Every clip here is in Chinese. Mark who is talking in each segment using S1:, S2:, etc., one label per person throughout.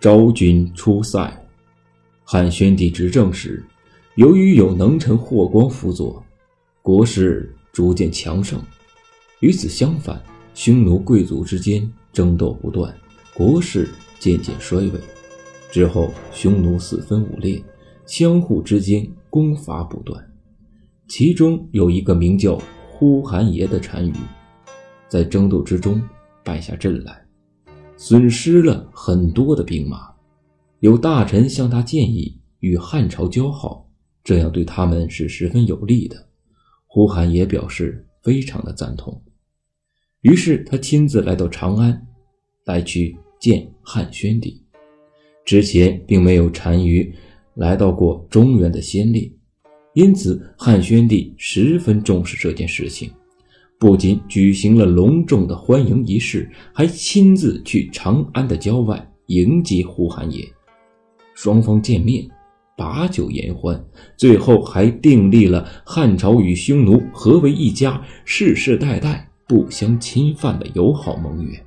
S1: 昭君出塞。汉宣帝执政时，由于有能臣霍光辅佐，国势逐渐强盛。与此相反，匈奴贵族之间争斗不断，国势渐渐衰微。之后，匈奴四分五裂，相互之间攻伐不断。其中有一个名叫呼韩邪的单于，在争斗之中败下阵来，损失了很多的兵马。有大臣向他建议与汉朝交好，这样对他们是十分有利的。呼韩邪表示非常的赞同。于是他亲自来到长安，来去见汉宣帝。之前并没有单于来到过中原的先例，因此汉宣帝十分重视这件事情，不仅举行了隆重的欢迎仪式，还亲自去长安的郊外迎接呼韩邪。双方见面，把酒言欢，最后还订立了汉朝与匈奴合为一家，世世代代。不相侵犯的友好盟约。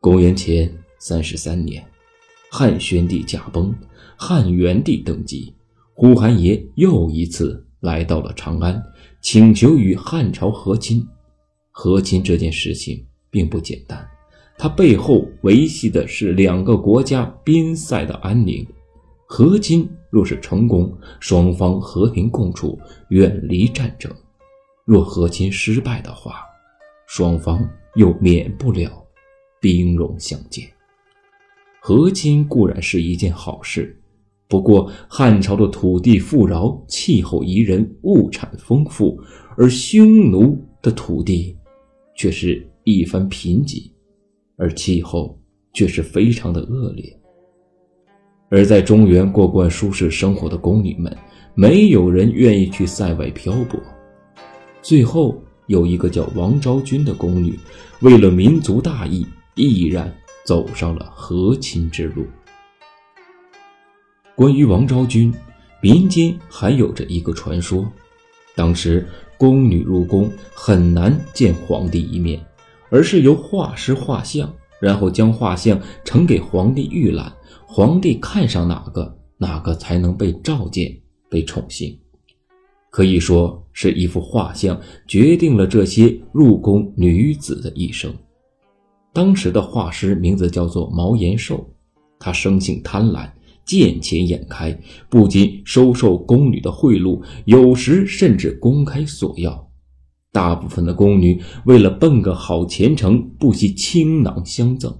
S1: 公元前三十三年，汉宣帝驾崩，汉元帝登基，呼韩邪又一次来到了长安，请求与汉朝和亲。和亲这件事情并不简单，它背后维系的是两个国家边塞的安宁。和亲若是成功，双方和平共处，远离战争。若和亲失败的话，双方又免不了兵戎相见。和亲固然是一件好事，不过汉朝的土地富饶，气候宜人，物产丰富，而匈奴的土地却是一番贫瘠，而气候却是非常的恶劣。而在中原过惯舒适生活的宫女们，没有人愿意去塞外漂泊。最后，有一个叫王昭君的宫女，为了民族大义，毅然走上了和亲之路。关于王昭君，民间还有着一个传说：当时宫女入宫很难见皇帝一面，而是由画师画像，然后将画像呈给皇帝预览，皇帝看上哪个，哪个才能被召见、被宠幸。可以说是一幅画像决定了这些入宫女子的一生。当时的画师名字叫做毛延寿，他生性贪婪，见钱眼开，不仅收受宫女的贿赂，有时甚至公开索要。大部分的宫女为了奔个好前程，不惜倾囊相赠。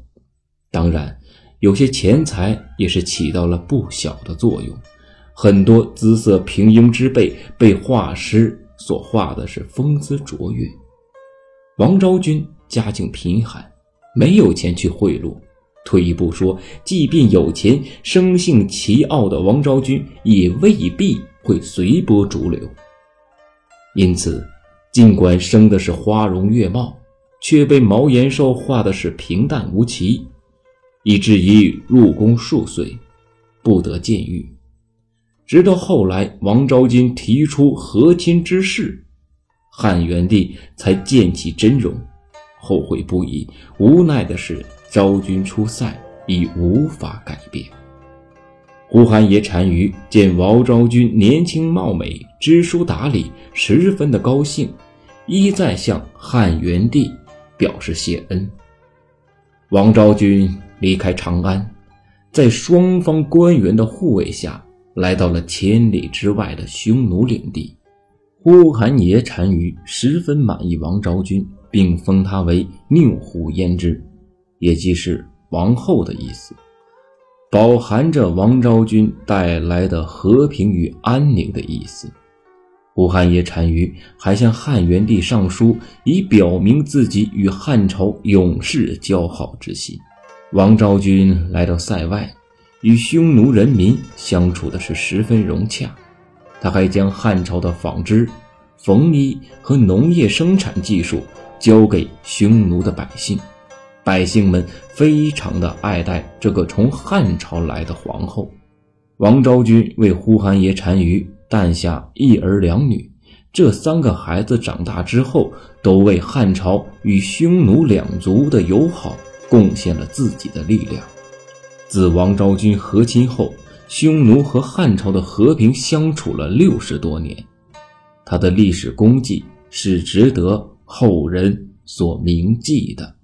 S1: 当然，有些钱财也是起到了不小的作用。很多姿色平庸之辈被画师所画的是风姿卓越。王昭君家境贫寒，没有钱去贿赂。退一步说，即便有钱，生性奇傲的王昭君也未必会随波逐流。因此，尽管生的是花容月貌，却被毛延寿画的是平淡无奇，以至于入宫数岁，不得见玉。直到后来，王昭君提出和亲之事，汉元帝才见其真容，后悔不已。无奈的是，昭君出塞，已无法改变。呼韩邪单于见王昭君年轻貌美，知书达理，十分的高兴，一再向汉元帝表示谢恩。王昭君离开长安，在双方官员的护卫下。来到了千里之外的匈奴领地，呼韩邪单于十分满意王昭君，并封她为宁虎胭脂，也即是王后的意思，饱含着王昭君带来的和平与安宁的意思。呼韩邪单于还向汉元帝上书，以表明自己与汉朝永世交好之心。王昭君来到塞外。与匈奴人民相处的是十分融洽，他还将汉朝的纺织、缝衣和农业生产技术交给匈奴的百姓，百姓们非常的爱戴这个从汉朝来的皇后。王昭君为呼韩邪单于诞下一儿两女，这三个孩子长大之后，都为汉朝与匈奴两族的友好贡献了自己的力量。自王昭君和亲后，匈奴和汉朝的和平相处了六十多年，他的历史功绩是值得后人所铭记的。